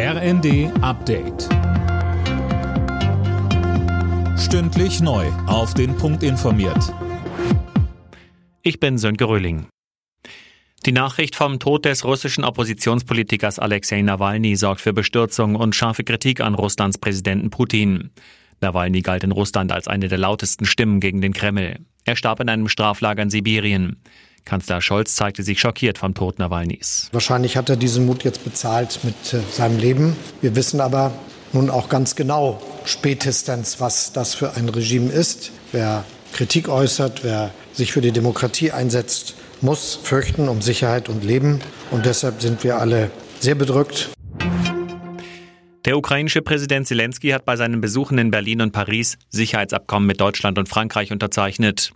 RND Update. Stündlich neu. Auf den Punkt informiert. Ich bin Sönke Röhling. Die Nachricht vom Tod des russischen Oppositionspolitikers Alexei Nawalny sorgt für Bestürzung und scharfe Kritik an Russlands Präsidenten Putin. Nawalny galt in Russland als eine der lautesten Stimmen gegen den Kreml. Er starb in einem Straflager in Sibirien. Kanzler Scholz zeigte sich schockiert vom Tod Nawalnys. Wahrscheinlich hat er diesen Mut jetzt bezahlt mit äh, seinem Leben. Wir wissen aber nun auch ganz genau spätestens, was das für ein Regime ist. Wer Kritik äußert, wer sich für die Demokratie einsetzt, muss fürchten um Sicherheit und Leben. Und deshalb sind wir alle sehr bedrückt. Der ukrainische Präsident Zelensky hat bei seinen Besuchen in Berlin und Paris Sicherheitsabkommen mit Deutschland und Frankreich unterzeichnet.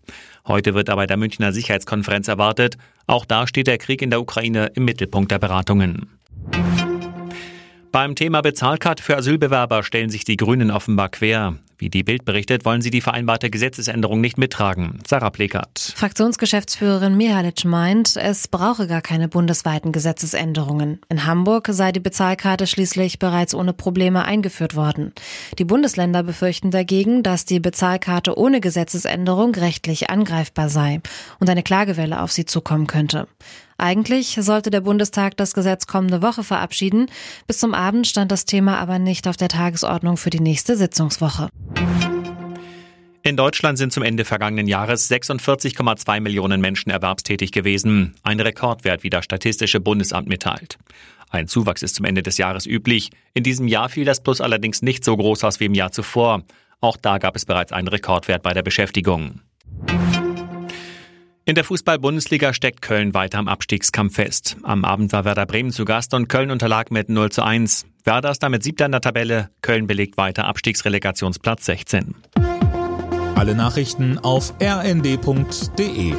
Heute wird er bei der Münchner Sicherheitskonferenz erwartet. Auch da steht der Krieg in der Ukraine im Mittelpunkt der Beratungen. Beim Thema Bezahlkarte für Asylbewerber stellen sich die Grünen offenbar quer. Wie die Bild berichtet, wollen sie die vereinbarte Gesetzesänderung nicht mittragen. Sarah Plekert. Fraktionsgeschäftsführerin Mihalic meint, es brauche gar keine bundesweiten Gesetzesänderungen. In Hamburg sei die Bezahlkarte schließlich bereits ohne Probleme eingeführt worden. Die Bundesländer befürchten dagegen, dass die Bezahlkarte ohne Gesetzesänderung rechtlich angreifbar sei und eine Klagewelle auf sie zukommen könnte. Eigentlich sollte der Bundestag das Gesetz kommende Woche verabschieden. Bis zum Abend stand das Thema aber nicht auf der Tagesordnung für die nächste Sitzungswoche. In Deutschland sind zum Ende vergangenen Jahres 46,2 Millionen Menschen erwerbstätig gewesen. Ein Rekordwert, wie das Statistische Bundesamt mitteilt. Ein Zuwachs ist zum Ende des Jahres üblich. In diesem Jahr fiel das Plus allerdings nicht so groß aus wie im Jahr zuvor. Auch da gab es bereits einen Rekordwert bei der Beschäftigung. In der Fußball-Bundesliga steckt Köln weiter am Abstiegskampf fest. Am Abend war Werder Bremen zu Gast und Köln unterlag mit 0 zu 1. Werder ist damit siebter in der Tabelle. Köln belegt weiter Abstiegsrelegationsplatz 16. Alle Nachrichten auf rnd.de